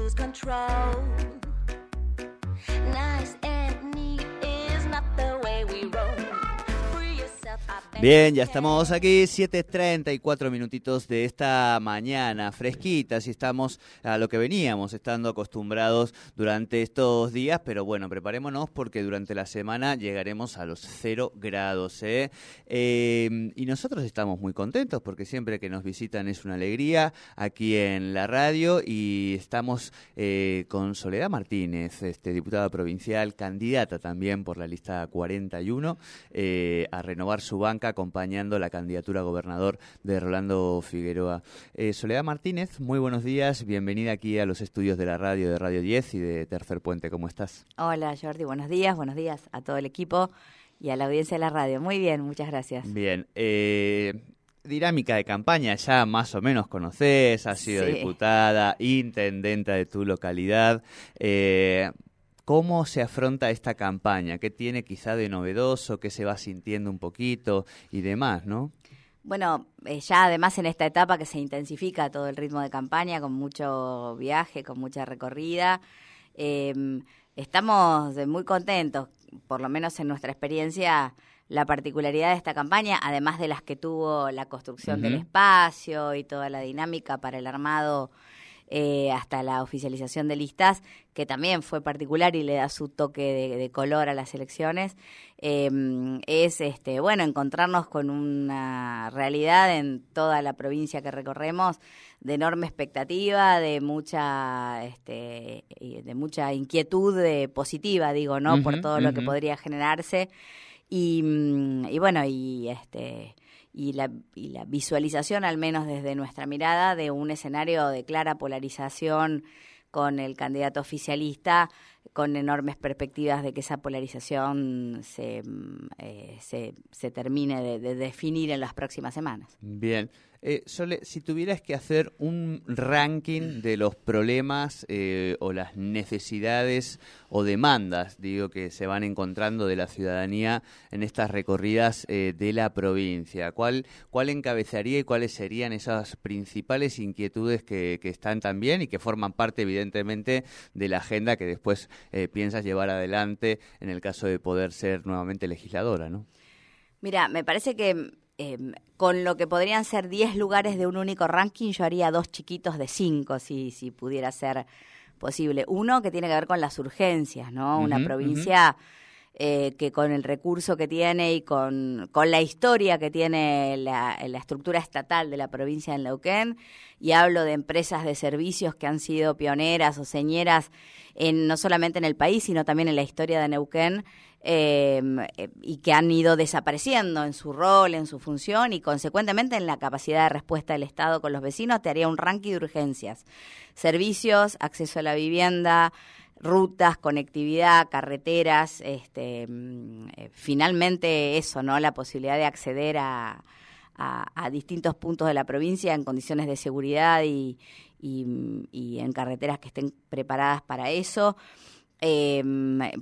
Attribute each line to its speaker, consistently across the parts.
Speaker 1: Lose control.
Speaker 2: Bien, ya estamos aquí, 7.34 minutitos de esta mañana, fresquitas, y estamos a lo que veníamos estando acostumbrados durante estos días, pero bueno, preparémonos porque durante la semana llegaremos a los cero grados. ¿eh? Eh, y nosotros estamos muy contentos porque siempre que nos visitan es una alegría aquí en la radio y estamos eh, con Soledad Martínez, este, diputada provincial, candidata también por la lista 41 eh, a renovar su banca acompañando la candidatura a gobernador de Rolando Figueroa. Eh, Soledad Martínez, muy buenos días, bienvenida aquí a los estudios de la radio de Radio 10 y de Tercer Puente, ¿cómo estás?
Speaker 3: Hola Jordi, buenos días, buenos días a todo el equipo y a la audiencia de la radio. Muy bien, muchas gracias.
Speaker 2: Bien, eh, dinámica de campaña ya más o menos conoces, has sido
Speaker 3: Sí.
Speaker 2: diputada, intendenta de tu localidad. Eh, ¿Cómo se afronta esta campaña? ¿Qué tiene quizá de novedoso? ¿Qué se va sintiendo un poquito y demás, no?
Speaker 3: Bueno, eh, ya además en esta etapa que se intensifica todo el ritmo de campaña, con mucho viaje, con mucha recorrida, eh, estamos muy contentos, por lo menos en nuestra experiencia, la particularidad de esta campaña, además de las que tuvo la construcción del espacio y toda la dinámica para el armado eh, hasta la oficialización de listas, que también fue particular y le da su toque de, de color a las elecciones, eh, es este bueno encontrarnos con una realidad en toda la provincia que recorremos de enorme expectativa, de mucha este, de mucha inquietud eh, positiva, digo, ¿no? Por todo lo que podría generarse. Y, mm, y bueno, y este y la, y la visualización, al menos desde nuestra mirada, de un escenario de clara polarización con el candidato oficialista, con enormes perspectivas de que esa polarización se, mm, eh, se, se termine de, de definir en las próximas semanas.
Speaker 2: Bien. Eh, Sole, si tuvieras que hacer un ranking de los problemas eh, o las necesidades o demandas, digo, que se van encontrando de la ciudadanía en estas recorridas eh, de la provincia, ¿cuál, ¿cuál encabezaría y cuáles serían esas principales inquietudes que, que están también y que forman parte, evidentemente, de la agenda que después eh, piensas llevar adelante en el caso de poder ser nuevamente legisladora, ¿no?
Speaker 3: Mira, me parece que eh, con lo que podrían ser 10 lugares de un único ranking, yo haría dos chiquitos de 5, si, si pudiera ser posible. Uno que tiene que ver con las urgencias, ¿no? Una provincia eh, que con el recurso que tiene y con, con la historia que tiene la, estructura estatal de la provincia de Neuquén, y hablo de empresas de servicios que han sido pioneras o señeras en, no solamente en el país, sino también en la historia de Neuquén, eh, eh, y que han ido desapareciendo en su rol, en su función y consecuentemente en la capacidad de respuesta del Estado con los vecinos, te haría un ranking de urgencias. Servicios, acceso a la vivienda, rutas, conectividad, carreteras, este, mm, eh, finalmente eso, ¿no? La posibilidad de acceder a, distintos puntos de la provincia en condiciones de seguridad y, y, y en carreteras que estén preparadas para eso. Eh,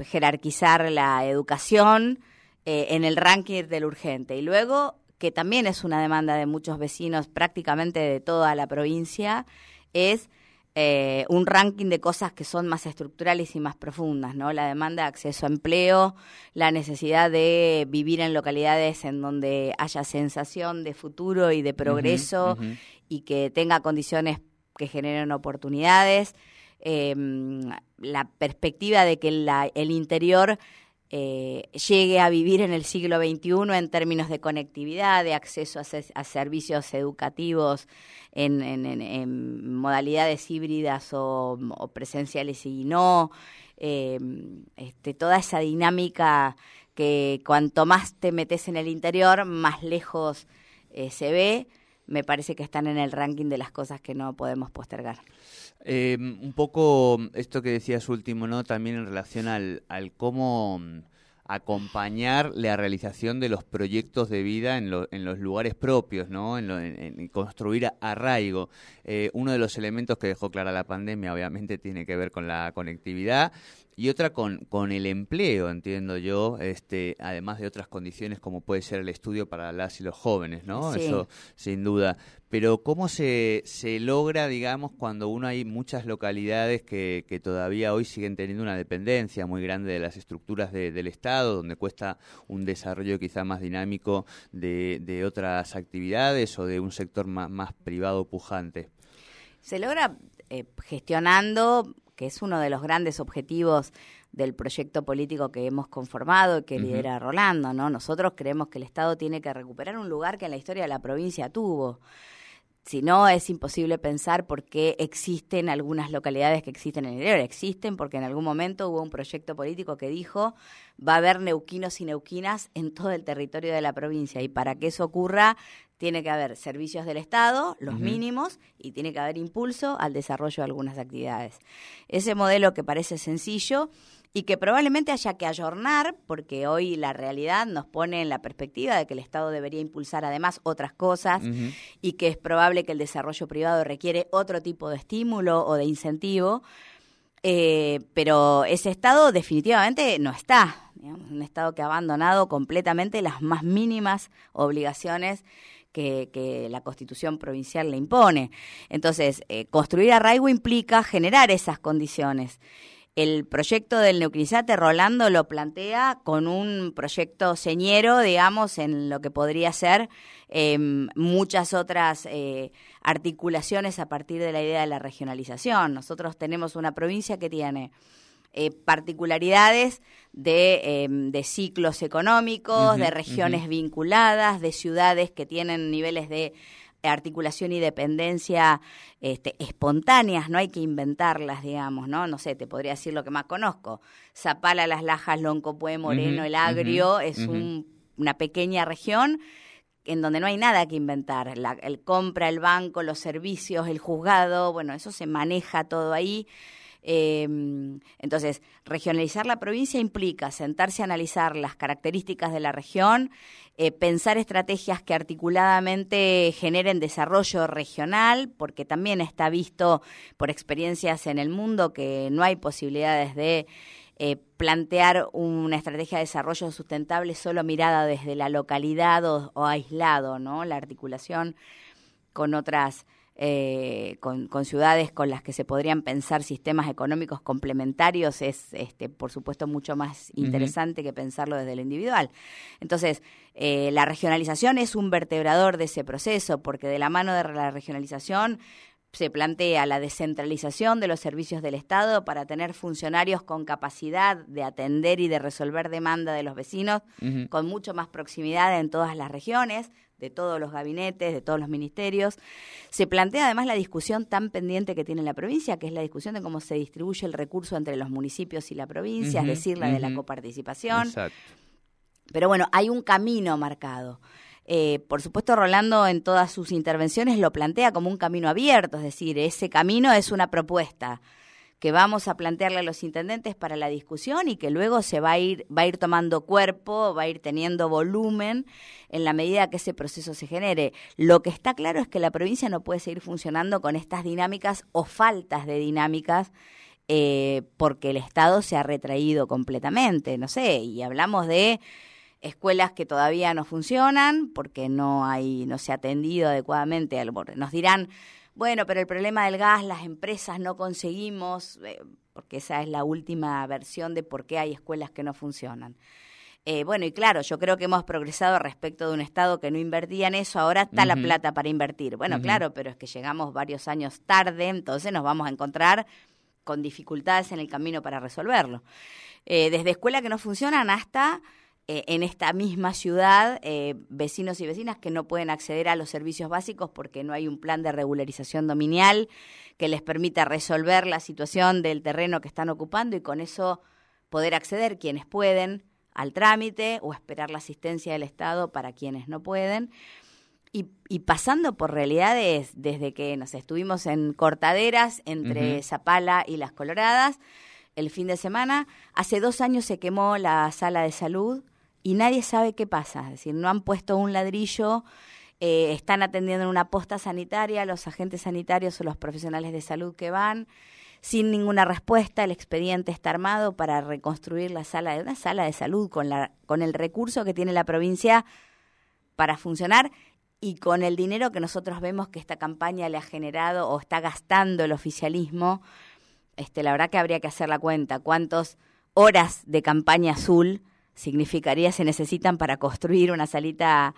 Speaker 3: jerarquizar la educación eh, en el ranking del urgente. Y luego, que también es una demanda de muchos vecinos prácticamente de toda la provincia, es eh, un ranking de cosas que son más estructurales y más profundas, ¿no? La demanda de acceso a empleo, la necesidad de vivir en localidades en donde haya sensación de futuro y de progreso y que tenga condiciones que generen oportunidades, eh, la perspectiva de que la- el interior eh, llegue a vivir en el siglo XXI en términos de conectividad, de acceso a, a servicios educativos en, en- en- en modalidades híbridas o, presenciales y no, eh, este, toda esa dinámica que cuanto más te metes en el interior, más lejos eh, se ve, me parece que están en el ranking de las cosas que no podemos postergar.
Speaker 2: Eh, un poco esto que decías último, ¿no? También en relación al, cómo mm, acompañar la realización de los proyectos de vida en, lo- en los lugares propios, ¿no? En, lo- en- en construir arraigo. Eh, uno de los elementos que dejó clara la pandemia, obviamente, tiene que ver con la conectividad y otra con, con el empleo, entiendo yo, este, además de otras condiciones como puede ser el estudio para las y los jóvenes, ¿no?
Speaker 3: Sí.
Speaker 2: Eso sin duda. Pero ¿cómo se, se logra, digamos, cuando uno hay muchas localidades que, que todavía hoy siguen teniendo una dependencia muy grande de las estructuras de- del Estado, donde cuesta un desarrollo quizá más dinámico de, de otras actividades o de un sector más, más privado pujante?
Speaker 3: Se logra eh, gestionando, que es uno de los grandes objetivos del proyecto político que hemos conformado y que lidera Rolando, ¿no? Nosotros creemos que el Estado tiene que recuperar un lugar que en la historia de la provincia tuvo. Si no, es imposible pensar por qué existen algunas localidades que existen en el interior. Existen porque en algún momento hubo un proyecto político que dijo va a haber neuquinos y neuquinas en todo el territorio de la provincia. Y para que eso ocurra, tiene que haber servicios del Estado, los mínimos, y tiene que haber impulso al desarrollo de algunas actividades. Ese modelo que parece sencillo y que probablemente haya que ayornar, porque hoy la realidad nos pone en la perspectiva de que el Estado debería impulsar además otras cosas y que es probable que el desarrollo privado requiere otro tipo de estímulo o de incentivo, eh, pero ese Estado definitivamente no está, digamos, un Estado que ha abandonado completamente las más mínimas obligaciones que, que la Constitución provincial le impone. Entonces, eh, construir arraigo implica generar esas condiciones. El proyecto del Neuclizate Rolando lo plantea con un proyecto señero, digamos, en lo que podría ser eh, muchas otras eh, articulaciones a partir de la idea de la regionalización. Nosotros tenemos una provincia que tiene eh, particularidades de, de ciclos económicos, de regiones vinculadas, de ciudades que tienen niveles de articulación y dependencia este, espontáneas, no hay que inventarlas, digamos, ¿no? No sé, te podría decir lo que más conozco. Zapala, Las Lajas, Loncopué, Moreno, El Agrio, es un- una pequeña región en donde no hay nada que inventar. La, el compra, el banco, los servicios, el juzgado, bueno, eso se maneja todo ahí. Eh, entonces, regionalizar la provincia implica sentarse a analizar las características de la región, eh, pensar estrategias que articuladamente generen desarrollo regional, porque también está visto por experiencias en el mundo que no hay posibilidades de eh, plantear una estrategia de desarrollo sustentable solo mirada desde la localidad o, o aislado, ¿no? La articulación con otras, eh, con, con ciudades con las que se podrían pensar sistemas económicos complementarios es, este, por supuesto, mucho más interesante que pensarlo desde lo individual. Entonces, eh, la regionalización es un vertebrador de ese proceso, porque de la mano de la regionalización se plantea la descentralización de los servicios del Estado para tener funcionarios con capacidad de atender y de resolver demanda de los vecinos con mucho más proximidad en todas las regiones, de todos los gabinetes, de todos los ministerios. Se plantea además la discusión tan pendiente que tiene la provincia, que es la discusión de cómo se distribuye el recurso entre los municipios y la provincia, es decir, la de la coparticipación.
Speaker 2: Exacto.
Speaker 3: Pero bueno, hay un camino marcado. Eh, por supuesto, Rolando en todas sus intervenciones lo plantea como un camino abierto, es decir, ese camino es una propuesta que vamos a plantearle a los intendentes para la discusión y que luego se va a ir va a ir tomando cuerpo, va a ir teniendo volumen en la medida que ese proceso se genere. Lo que está claro es que la provincia no puede seguir funcionando con estas dinámicas o faltas de dinámicas eh, porque el Estado se ha retraído completamente, no sé, y hablamos de escuelas que todavía no funcionan porque no hay no se ha atendido adecuadamente. Nos dirán, bueno, pero el problema del gas, las empresas no conseguimos, eh, porque esa es la última versión de por qué hay escuelas que no funcionan. Eh, bueno, y claro, yo creo que hemos progresado respecto de un Estado que no invertía en eso, ahora está la plata para invertir. Bueno, claro, pero es que llegamos varios años tarde, entonces nos vamos a encontrar con dificultades en el camino para resolverlo. Eh, desde escuelas que no funcionan hasta eh, en esta misma ciudad eh, vecinos y vecinas que no pueden acceder a los servicios básicos porque no hay un plan de regularización dominial que les permita resolver la situación del terreno que están ocupando y con eso poder acceder quienes pueden al trámite o esperar la asistencia del Estado para quienes no pueden. Y, y pasando por realidades desde que nos estuvimos en cortaderas entre. Zapala y Las Coloradas, el fin de semana, hace dos años se quemó la sala de salud y nadie sabe qué pasa. Es decir, no han puesto un ladrillo, eh, están atendiendo en una posta sanitaria los agentes sanitarios o los profesionales de salud que van sin ninguna respuesta, el expediente está armado para reconstruir la sala de una sala de salud con la con el recurso que tiene la provincia para funcionar y con el dinero que nosotros vemos que esta campaña le ha generado o está gastando el oficialismo, este la verdad que habría que hacer la cuenta cuántas horas de campaña azul significaría se necesitan para construir una salita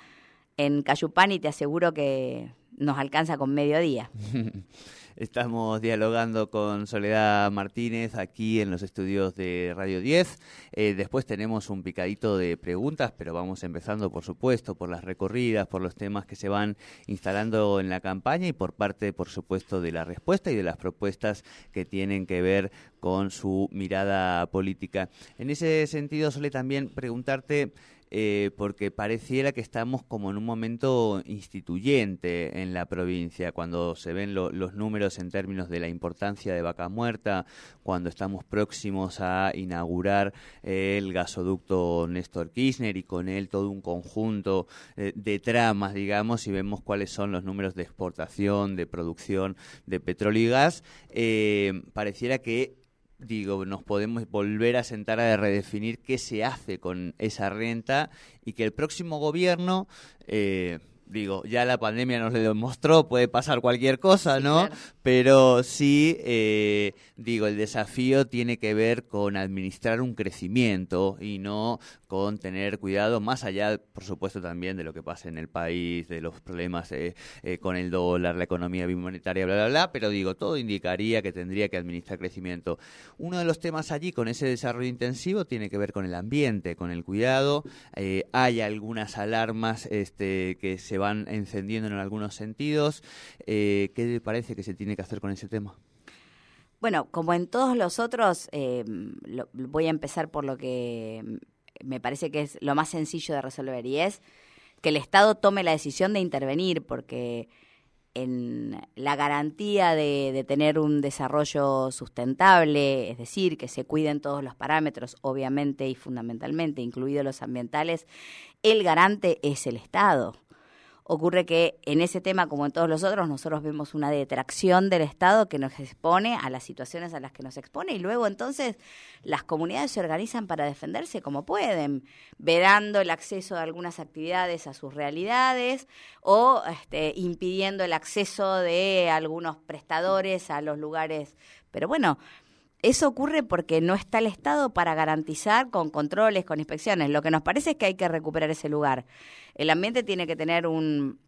Speaker 3: en Cayupán y te aseguro que nos alcanza con mediodía.
Speaker 2: Estamos dialogando con Soledad Martínez aquí en los estudios de Radio 10. Eh, después tenemos un picadito de preguntas, pero vamos empezando, por supuesto, por las recorridas, por los temas que se van instalando en la campaña y por parte, por supuesto, de la respuesta y de las propuestas que tienen que ver con su mirada política. En ese sentido, Sole, también preguntarte eh, porque pareciera que estamos como en un momento instituyente en la provincia, cuando se ven lo- los números en términos de la importancia de Vaca Muerta, cuando estamos próximos a inaugurar eh, el gasoducto Néstor Kirchner y con él todo un conjunto eh, de tramas, digamos, y vemos cuáles son los números de exportación, de producción de petróleo y gas, eh, pareciera que digo, nos podemos volver a sentar a redefinir qué se hace con esa renta y que el próximo gobierno, eh, digo, ya la pandemia nos lo demostró, puede pasar cualquier cosa,
Speaker 3: Sí,
Speaker 2: ¿no?
Speaker 3: claro.
Speaker 2: Pero sí, eh, digo, el desafío tiene que ver con administrar un crecimiento y no con tener cuidado, más allá, por supuesto, también de lo que pasa en el país, de los problemas eh, eh, con el dólar, la economía bimonetaria, bla, bla, bla, pero digo, todo indicaría que tendría que administrar crecimiento. Uno de los temas allí con ese desarrollo intensivo tiene que ver con el ambiente, con el cuidado. Hay algunas alarmas este, que se van encendiendo en algunos sentidos. Eh, ¿Qué le parece que se tiene que hacer con ese tema?
Speaker 3: Bueno, como en todos los otros, eh, lo- voy a empezar por lo que me parece que es lo más sencillo de resolver y es que el Estado tome la decisión de intervenir porque en la garantía de, de tener un desarrollo sustentable, es decir, que se cuiden todos los parámetros, obviamente y fundamentalmente, incluidos los ambientales, el garante es el Estado. Ocurre que en ese tema, como en todos los otros, nosotros vemos una detracción del Estado que nos expone a las situaciones a las que nos expone y luego entonces las comunidades se organizan para defenderse como pueden, vedando el acceso de algunas actividades a sus realidades o este, impidiendo el acceso de algunos prestadores a los lugares. Pero bueno, eso ocurre porque no está el Estado para garantizar con controles, con inspecciones. Lo que nos parece es que hay que recuperar ese lugar. El ambiente tiene que tener un,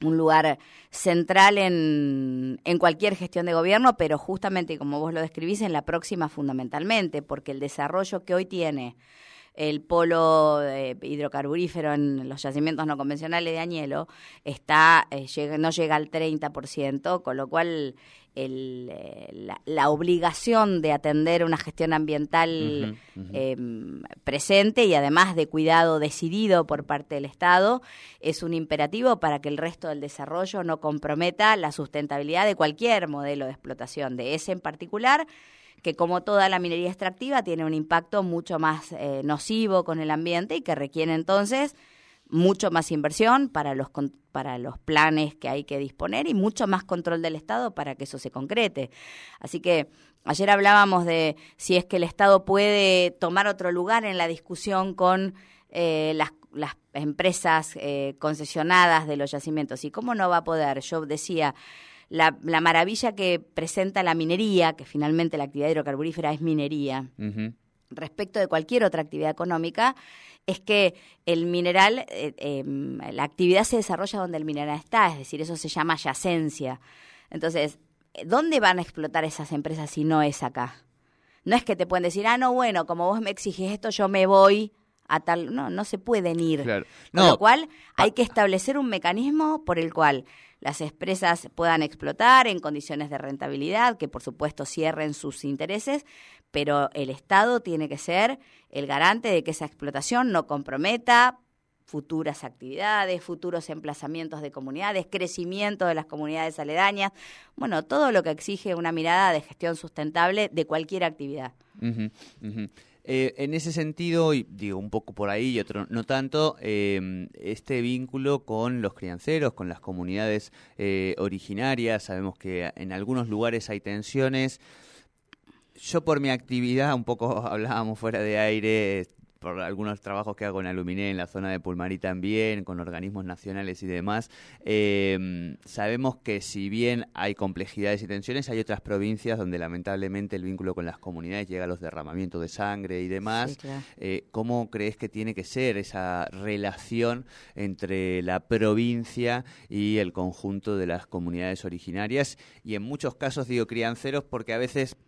Speaker 3: lugar central en, en cualquier gestión de gobierno, pero justamente, como vos lo describís, en la próxima fundamentalmente, porque el desarrollo que hoy tiene el polo eh, hidrocarburífero en los yacimientos no convencionales de Añelo está eh, no llega al 30%, con lo cual el, eh, la, la obligación de atender una gestión ambiental eh, presente y además de cuidado decidido por parte del Estado es un imperativo para que el resto del desarrollo no comprometa la sustentabilidad de cualquier modelo de explotación, de ese en particular que como toda la minería extractiva tiene un impacto mucho más eh, nocivo con el ambiente y que requiere entonces mucho más inversión para los para los planes que hay que disponer y mucho más control del Estado para que eso se concrete. Así que ayer hablábamos de si es que el Estado puede tomar otro lugar en la discusión con eh, las, las empresas eh, concesionadas de los yacimientos y cómo no va a poder. Yo decía la, la maravilla que presenta la minería, que finalmente la actividad hidrocarburífera es minería. Respecto de cualquier otra actividad económica, es que el mineral, eh, eh, la actividad se desarrolla donde el mineral está, es decir, eso se llama yacencia. Entonces, ¿dónde van a explotar esas empresas si no es acá? No es que te pueden decir, ah, no, bueno, como vos me exigís esto, yo me voy a tal. No, no se pueden ir.
Speaker 2: Claro.
Speaker 3: Con lo cual, hay que establecer un mecanismo por el cual las empresas puedan explotar en condiciones de rentabilidad, que por supuesto cierren sus intereses, pero el Estado tiene que ser el garante de que esa explotación no comprometa futuras actividades, futuros emplazamientos de comunidades, crecimiento de las comunidades aledañas, bueno, todo lo que exige una mirada de gestión sustentable de cualquier actividad.
Speaker 2: Eh, en ese sentido, y digo un poco por ahí y otro no tanto, eh, este vínculo con los crianceros, con las comunidades eh, originarias, sabemos que en algunos lugares hay tensiones. Yo por mi actividad, un poco hablábamos fuera de aire, por algunos trabajos que hago en Aluminé, en la zona de Pulmarí también, con organismos nacionales y demás, eh, sabemos que si bien hay complejidades y tensiones, hay otras provincias donde lamentablemente el vínculo con las comunidades llega a los derramamientos de sangre y demás.
Speaker 3: Sí, claro.
Speaker 2: Eh, ¿Cómo crees que tiene que ser esa relación entre la provincia y el conjunto de las comunidades originarias? Y en muchos casos digo crianceros porque a veces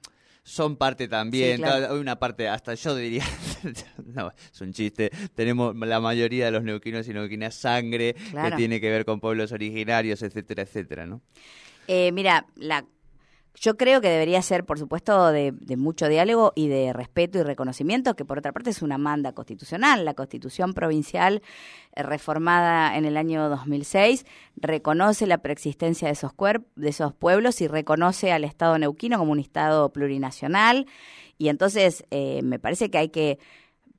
Speaker 2: son parte también,
Speaker 3: Sí, claro.
Speaker 2: una parte, hasta yo diría, no, es un chiste, tenemos la mayoría de los neuquinos y neuquinas sangre
Speaker 3: Claro.
Speaker 2: que tiene que ver con pueblos originarios, etcétera, etcétera, ¿no?
Speaker 3: Eh, mira, la, yo creo que debería ser, por supuesto, de, de mucho diálogo y de respeto y reconocimiento, que por otra parte es una manda constitucional. La constitución provincial eh, reformada en el año 2006 reconoce la preexistencia de esos, de esos pueblos y reconoce al Estado neuquino como un Estado plurinacional. Y entonces eh, me parece que hay que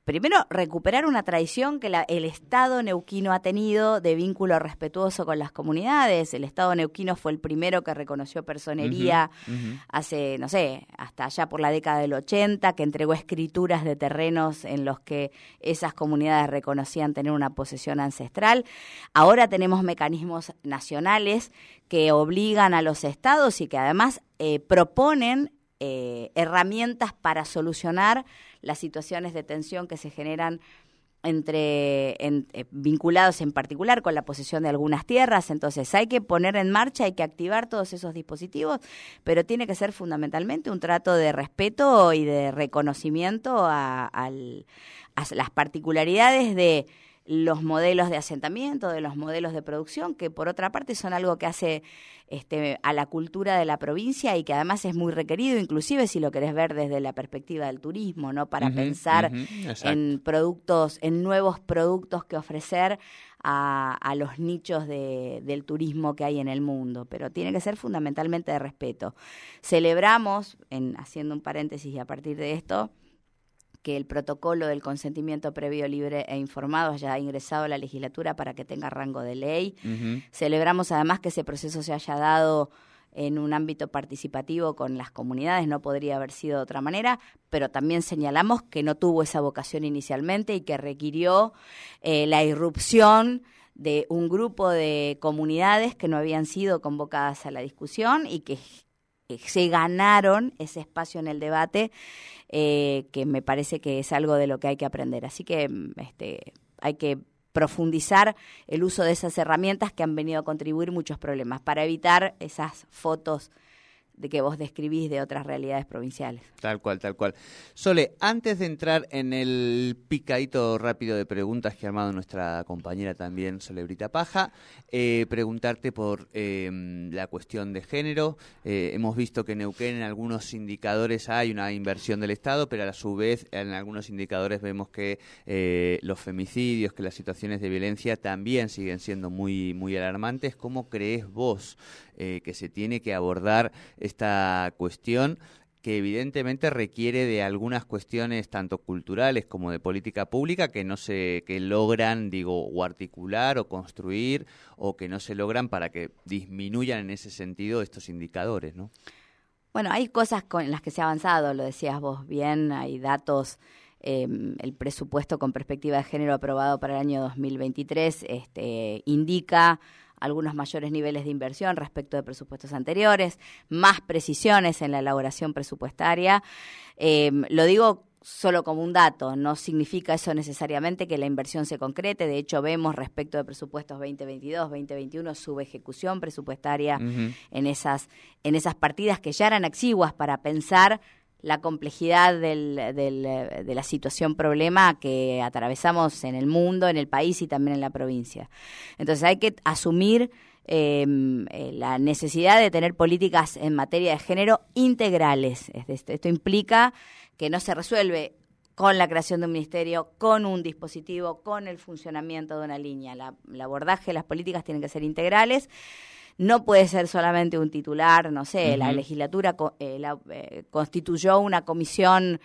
Speaker 3: primero recuperar una tradición que la- el Estado neuquino ha tenido de vínculo respetuoso con las comunidades. El Estado neuquino fue el primero que reconoció personería hace, no sé, hasta allá por la década del 80, que entregó escrituras de terrenos en los que esas comunidades reconocían tener una posesión ancestral. Ahora tenemos mecanismos nacionales que obligan a los estados y que además eh, proponen eh, herramientas para solucionar las situaciones de tensión que se generan entre en- eh, vinculados en particular con la posesión de algunas tierras, entonces hay que poner en marcha, hay que activar todos esos dispositivos, pero tiene que ser fundamentalmente un trato de respeto y de reconocimiento a, a las particularidades de los modelos de asentamiento, de los modelos de producción, que por otra parte son algo que hace este, a la cultura de la provincia y que además es muy requerido, inclusive si lo querés ver desde la perspectiva del turismo, ¿no? Para pensar en productos, en nuevos productos que ofrecer a, a los nichos de- del turismo que hay en el mundo, pero tiene que ser fundamentalmente de respeto. Celebramos, en, haciendo un paréntesis y a partir de esto, que el protocolo del consentimiento previo, libre e informado haya ingresado a la legislatura para que tenga rango de ley. Celebramos además que ese proceso se haya dado en un ámbito participativo con las comunidades, no podría haber sido de otra manera, pero también señalamos que no tuvo esa vocación inicialmente y que requirió eh, la irrupción de un grupo de comunidades que no habían sido convocadas a la discusión y que se ganaron ese espacio en el debate eh, que me parece que es algo de lo que hay que aprender. Así que mm, este, hay que profundizar el uso de esas herramientas que han venido a contribuir muchos problemas para evitar esas fotos de que vos describís de otras realidades provinciales.
Speaker 2: Tal cual, tal cual. Sole, antes de entrar en el picadito rápido de preguntas que ha armado nuestra compañera también, Solebrita Paja, eh, preguntarte por eh, la cuestión de género. Eh, hemos visto que en Neuquén en algunos indicadores hay una inversión del Estado, pero a su vez en algunos indicadores vemos que eh, los femicidios, que las situaciones de violencia también siguen siendo muy, muy alarmantes. ¿Cómo crees vos eh, que se tiene que abordar esta cuestión? que evidentemente requiere de algunas cuestiones tanto culturales como de política pública que no se que logran digo o articular o construir o que no se logran para que disminuyan en ese sentido estos indicadores, ¿no?
Speaker 3: Bueno, hay cosas con las que se ha avanzado, lo decías vos bien, hay datos, eh, el presupuesto con perspectiva de género aprobado para el año 2023 este, indica algunos mayores niveles de inversión respecto de presupuestos anteriores, más precisiones en la elaboración presupuestaria. Eh, lo digo solo como un dato, no significa eso necesariamente que la inversión se concrete. De hecho, vemos respecto de presupuestos 2022, 2021, subejecución presupuestaria en, esas, en esas partidas que ya eran exiguas para pensar la complejidad del, del, eh, de la situación problema que atravesamos en el mundo, en el país y también en la provincia. Entonces hay que asumir eh, eh, la necesidad de tener políticas en materia de género integrales. Es decir, Esto implica que no se resuelve con la creación de un ministerio, con un dispositivo, con el funcionamiento de una línea. La, el abordaje de las políticas tienen que ser integrales. No puede ser solamente un titular, no sé, la legislatura eh, la- eh, constituyó una comisión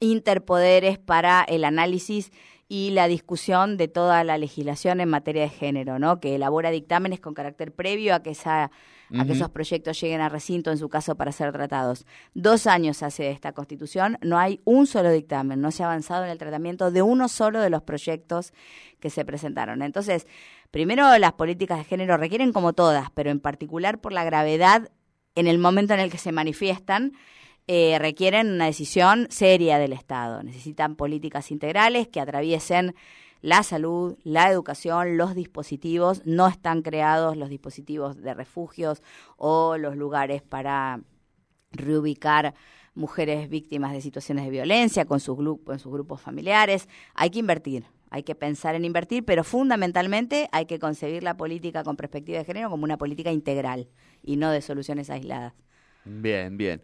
Speaker 3: interpoderes para el análisis y la discusión de toda la legislación en materia de género, ¿no? Que elabora dictámenes con carácter previo a que esa a que esos proyectos lleguen a recinto, en su caso, para ser tratados. Dos años hace esta constitución, no hay un solo dictamen, no se ha avanzado en el tratamiento de uno solo de los proyectos que se presentaron. Entonces, primero las políticas de género requieren como todas, pero en particular por la gravedad en el momento en el que se manifiestan, eh, requieren una decisión seria del Estado. Necesitan políticas integrales que atraviesen la salud, la educación, los dispositivos. No están creados los dispositivos de refugios o los lugares para reubicar mujeres víctimas de situaciones de violencia con sus, con sus grupos familiares. Hay que invertir, hay que pensar en invertir, pero fundamentalmente hay que concebir la política con perspectiva de género como una política integral y no de soluciones aisladas.
Speaker 2: Bien, bien.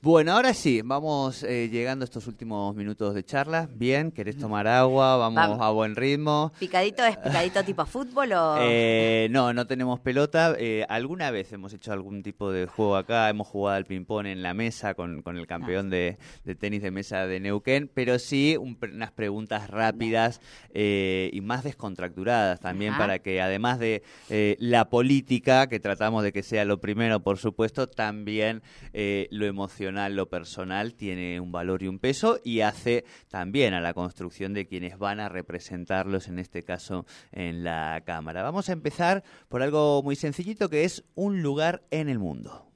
Speaker 2: Bueno, ahora sí, vamos eh, llegando a estos últimos minutos de charla. Bien, ¿querés tomar agua? Vamos,
Speaker 3: Vamos.
Speaker 2: a buen ritmo.
Speaker 3: ¿Picadito es picadito tipo fútbol o...?
Speaker 2: Eh, no, no tenemos pelota. Eh, alguna vez hemos hecho algún tipo de juego acá. Hemos jugado al ping-pong en la mesa con, con el campeón de, de tenis de mesa de Neuquén. Pero sí un unas preguntas rápidas eh, y más descontracturadas también
Speaker 3: Ajá.
Speaker 2: para que además de eh, la política, que tratamos de que sea lo primero, por supuesto, también eh, lo emocional, lo personal tiene un valor y un peso y hace también a la construcción de quienes van a representarlos, en este caso en la Cámara. Vamos a empezar por algo muy sencillito que es un lugar en el mundo.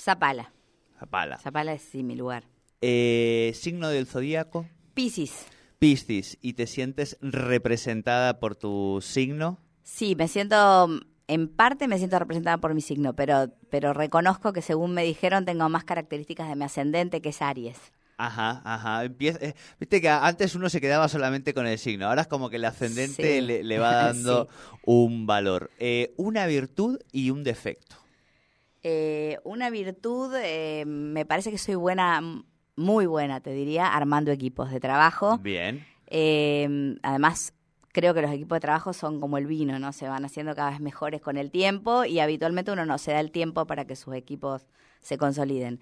Speaker 3: Zapala.
Speaker 2: Zapala.
Speaker 3: Zapala es sí, mi lugar.
Speaker 2: Eh, signo del zodíaco.
Speaker 3: Piscis.
Speaker 2: Piscis. ¿Y te sientes representada por tu signo?
Speaker 3: Sí, me siento, en parte me siento representada por mi signo, pero, pero reconozco que según me dijeron tengo más características de mi ascendente que es Aries.
Speaker 2: Ajá, ajá. Empieza, eh, Viste que antes uno se quedaba solamente con el signo, ahora es como que el ascendente
Speaker 3: Sí.
Speaker 2: le, le va dando un valor. Eh, una virtud y un defecto.
Speaker 3: Eh, una virtud, eh, me parece que soy buena, muy buena, te diría, armando equipos de trabajo.
Speaker 2: Bien.
Speaker 3: Además, creo que los equipos de trabajo son como el vino, ¿no? Se van haciendo cada vez mejores con el tiempo y habitualmente uno no se da el tiempo para que sus equipos se consoliden.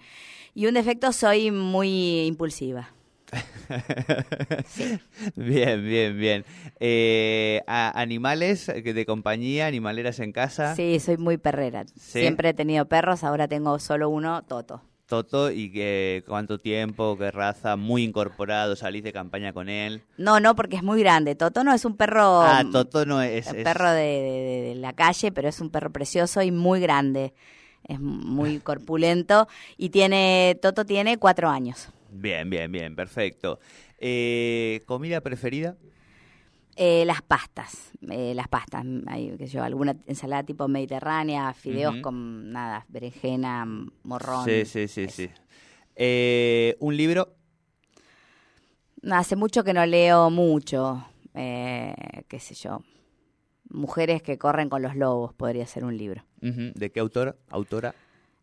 Speaker 3: Y un defecto, soy muy impulsiva.
Speaker 2: Bien, bien, bien. Eh, a- ¿Animales de compañía, animaleras en casa?
Speaker 3: Sí, soy muy perrera.
Speaker 2: ¿Sí?
Speaker 3: Siempre he tenido perros, ahora tengo solo uno, Toto.
Speaker 2: Toto, ¿y qué, cuánto tiempo, qué raza? Muy incorporado, salís de campaña con él.
Speaker 3: No, no, porque es muy grande. Toto no es un perro...
Speaker 2: ah, Toto no es...
Speaker 3: un
Speaker 2: es-
Speaker 3: perro de, de- de la calle, pero es un perro precioso y muy grande. Es muy corpulento y tiene, Toto tiene cuatro años.
Speaker 2: Bien, bien, bien, perfecto. Eh, ¿Comida preferida?
Speaker 3: Eh, las pastas, eh, las pastas, hay, qué sé yo, alguna ensalada tipo mediterránea, fideos con nada, berenjena, morrón.
Speaker 2: Sí, sí, sí,
Speaker 3: eso.
Speaker 2: sí. Eh, ¿Un libro?
Speaker 3: Hace mucho que no leo mucho, eh, qué sé yo. Mujeres que corren con los lobos, podría ser un libro.
Speaker 2: ¿De qué autor? Autora.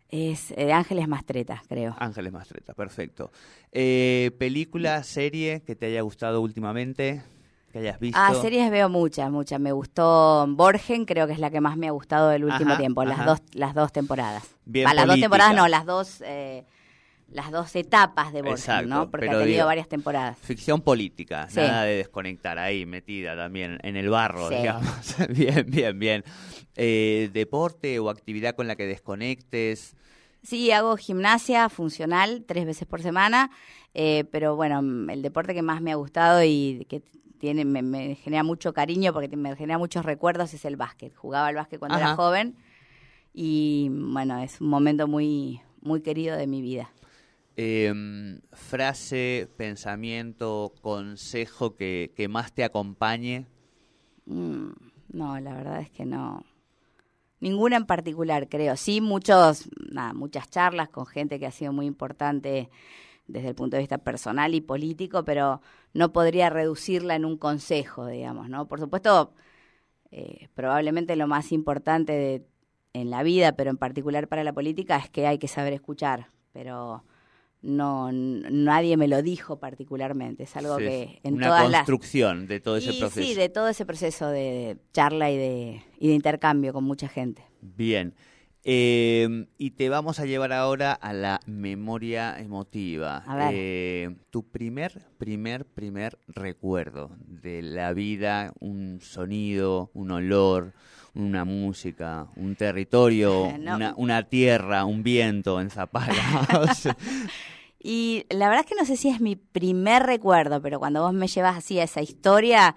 Speaker 3: Es eh, de Ángeles Mastretas, creo.
Speaker 2: Ángeles Mastreta, perfecto. Eh, ¿Película, serie que te haya gustado últimamente? ¿Que hayas visto?
Speaker 3: Ah, series veo muchas, muchas. Me gustó Borgen, creo que es la que más me ha gustado del último
Speaker 2: Ajá,
Speaker 3: tiempo, las
Speaker 2: ajá.
Speaker 3: dos, las dos temporadas.
Speaker 2: Bien
Speaker 3: las dos temporadas no, las dos, eh, las dos etapas de Borgen,
Speaker 2: Exacto,
Speaker 3: ¿no? Porque ha tenido
Speaker 2: digo-
Speaker 3: varias temporadas.
Speaker 2: Ficción política,
Speaker 3: Sí.
Speaker 2: nada de desconectar ahí, metida también en el barro,
Speaker 3: Sí.
Speaker 2: digamos. bien, bien, bien. Eh, ¿Deporte o actividad con la que desconectes?
Speaker 3: Sí, hago gimnasia funcional tres veces por semana, eh, pero bueno, el deporte que más me ha gustado y que tiene me, me genera mucho cariño porque me genera muchos recuerdos es el básquet. Jugaba al básquet cuando
Speaker 2: Ajá.
Speaker 3: era joven y bueno, es un momento muy muy querido de mi vida.
Speaker 2: em, frase, pensamiento, consejo que, que más te acompañe?
Speaker 3: Mm, no, la verdad es que no. Ninguna en particular, creo. Sí, muchos, nada, muchas charlas con gente que ha sido muy importante desde el punto de vista personal y político, pero no podría reducirla en un consejo, digamos, ¿no? Por supuesto, eh, probablemente lo más importante de, en la vida, pero en particular para la política, es que hay que saber escuchar, pero no nadie me lo dijo particularmente, es algo
Speaker 2: Sí,
Speaker 3: que en
Speaker 2: una
Speaker 3: todas las
Speaker 2: construcción de todo ese
Speaker 3: y
Speaker 2: proceso.
Speaker 3: Sí, de todo ese proceso de charla y de, y de intercambio con mucha gente.
Speaker 2: Bien. Eh, y te vamos a llevar ahora a la memoria emotiva.
Speaker 3: A ver.
Speaker 2: Eh, tu primer, primer, primer recuerdo de la vida, un sonido, un olor, una música, un territorio,
Speaker 3: no.
Speaker 2: una, una tierra, un viento en Zapala. O sea,
Speaker 3: Y la verdad es que no sé si es mi primer recuerdo, pero cuando vos me llevas así a esa historia,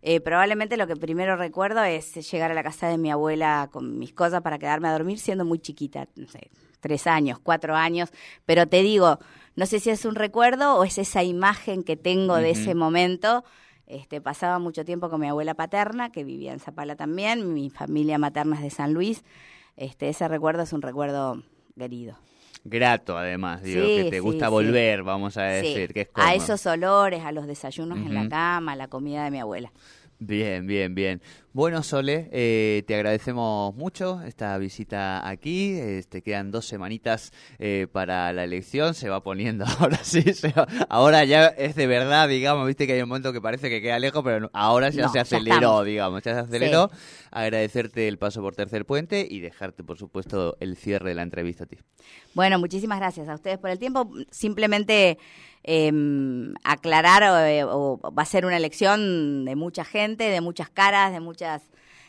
Speaker 3: eh, probablemente lo que primero recuerdo es llegar a la casa de mi abuela con mis cosas para quedarme a dormir siendo muy chiquita, no sé, tres años, cuatro años, pero te digo, no sé si es un recuerdo o es esa imagen que tengo de ese momento. Este, pasaba mucho tiempo con mi abuela paterna, que vivía en Zapala también, mi familia materna es de San Luis. Este, ese recuerdo es un recuerdo querido.
Speaker 2: Grato, además, digo,
Speaker 3: Sí,
Speaker 2: que te
Speaker 3: sí,
Speaker 2: gusta
Speaker 3: sí.
Speaker 2: volver, vamos a decir, que es
Speaker 3: a esos olores, a los desayunos en la cama, a la comida de mi abuela.
Speaker 2: Bien, bien, bien. Bueno, Sole, eh, te agradecemos mucho esta visita aquí. Este, quedan dos semanitas eh, para la elección. Se va poniendo ahora sí. se va- ahora ya es de verdad, digamos. Viste que hay un momento que parece que queda lejos, pero ahora ya
Speaker 3: No,
Speaker 2: se aceleró, digamos. Ya se aceleró. Agradecerte el paso por Tercer Puente y dejarte, por supuesto, el cierre de la entrevista a ti.
Speaker 3: Bueno, muchísimas gracias a ustedes por el tiempo. Simplemente eh, aclarar, o va a ser una elección de mucha gente, de muchas caras, de muchas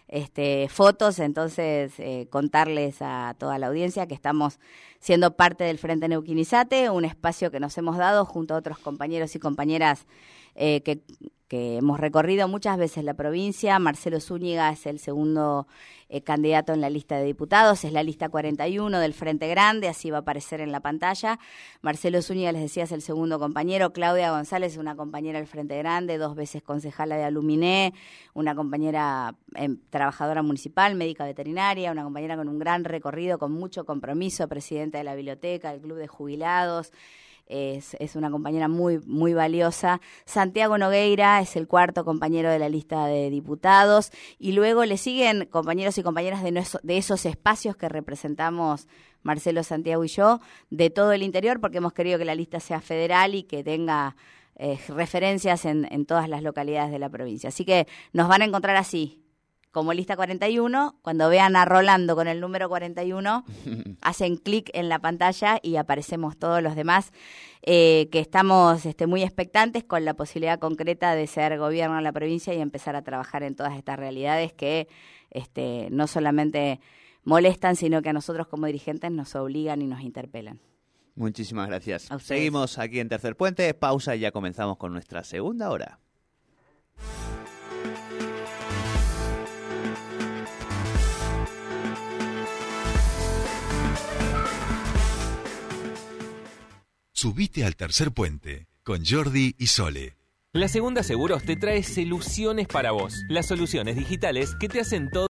Speaker 3: este, fotos, entonces eh, contarles a toda la audiencia que estamos siendo parte del Frente Neuquinizate, un espacio que nos hemos dado junto a otros compañeros y compañeras eh, que, que hemos recorrido muchas veces la provincia. Marcelo Zúñiga es el segundo eh, candidato en la lista de diputados, es la lista 41 del Frente Grande, así va a aparecer en la pantalla. Marcelo Zúñiga, les decía, es el segundo compañero. Claudia González, una compañera del Frente Grande, dos veces concejala de Aluminé, una compañera eh, trabajadora municipal, médica veterinaria, una compañera con un gran recorrido, con mucho compromiso, presidenta de la biblioteca, del Club de Jubilados es, es una compañera muy, muy valiosa. Santiago Nogueira es el cuarto compañero de la lista de diputados. Y luego le siguen compañeros y compañeras de, de esos espacios que representamos Marcelo, Santiago y yo, de todo el interior, porque hemos querido que la lista sea federal y que tenga eh, referencias en, en todas las localidades de la provincia. Así que nos van a encontrar así. Como lista 41, cuando vean a Rolando con el número 41, hacen clic en la pantalla y aparecemos todos los demás eh, que estamos este, muy expectantes con la posibilidad concreta de ser gobierno en la provincia y empezar a trabajar en todas estas realidades que este, no solamente molestan, sino que a nosotros como dirigentes nos obligan y nos interpelan.
Speaker 2: Muchísimas gracias. Seguimos aquí en Tercer Puente. Pausa y ya comenzamos con nuestra segunda hora.
Speaker 4: Subite al tercer puente con Jordi y Sole.
Speaker 5: La Segunda Seguros te trae soluciones para vos. Las soluciones digitales que te hacen todo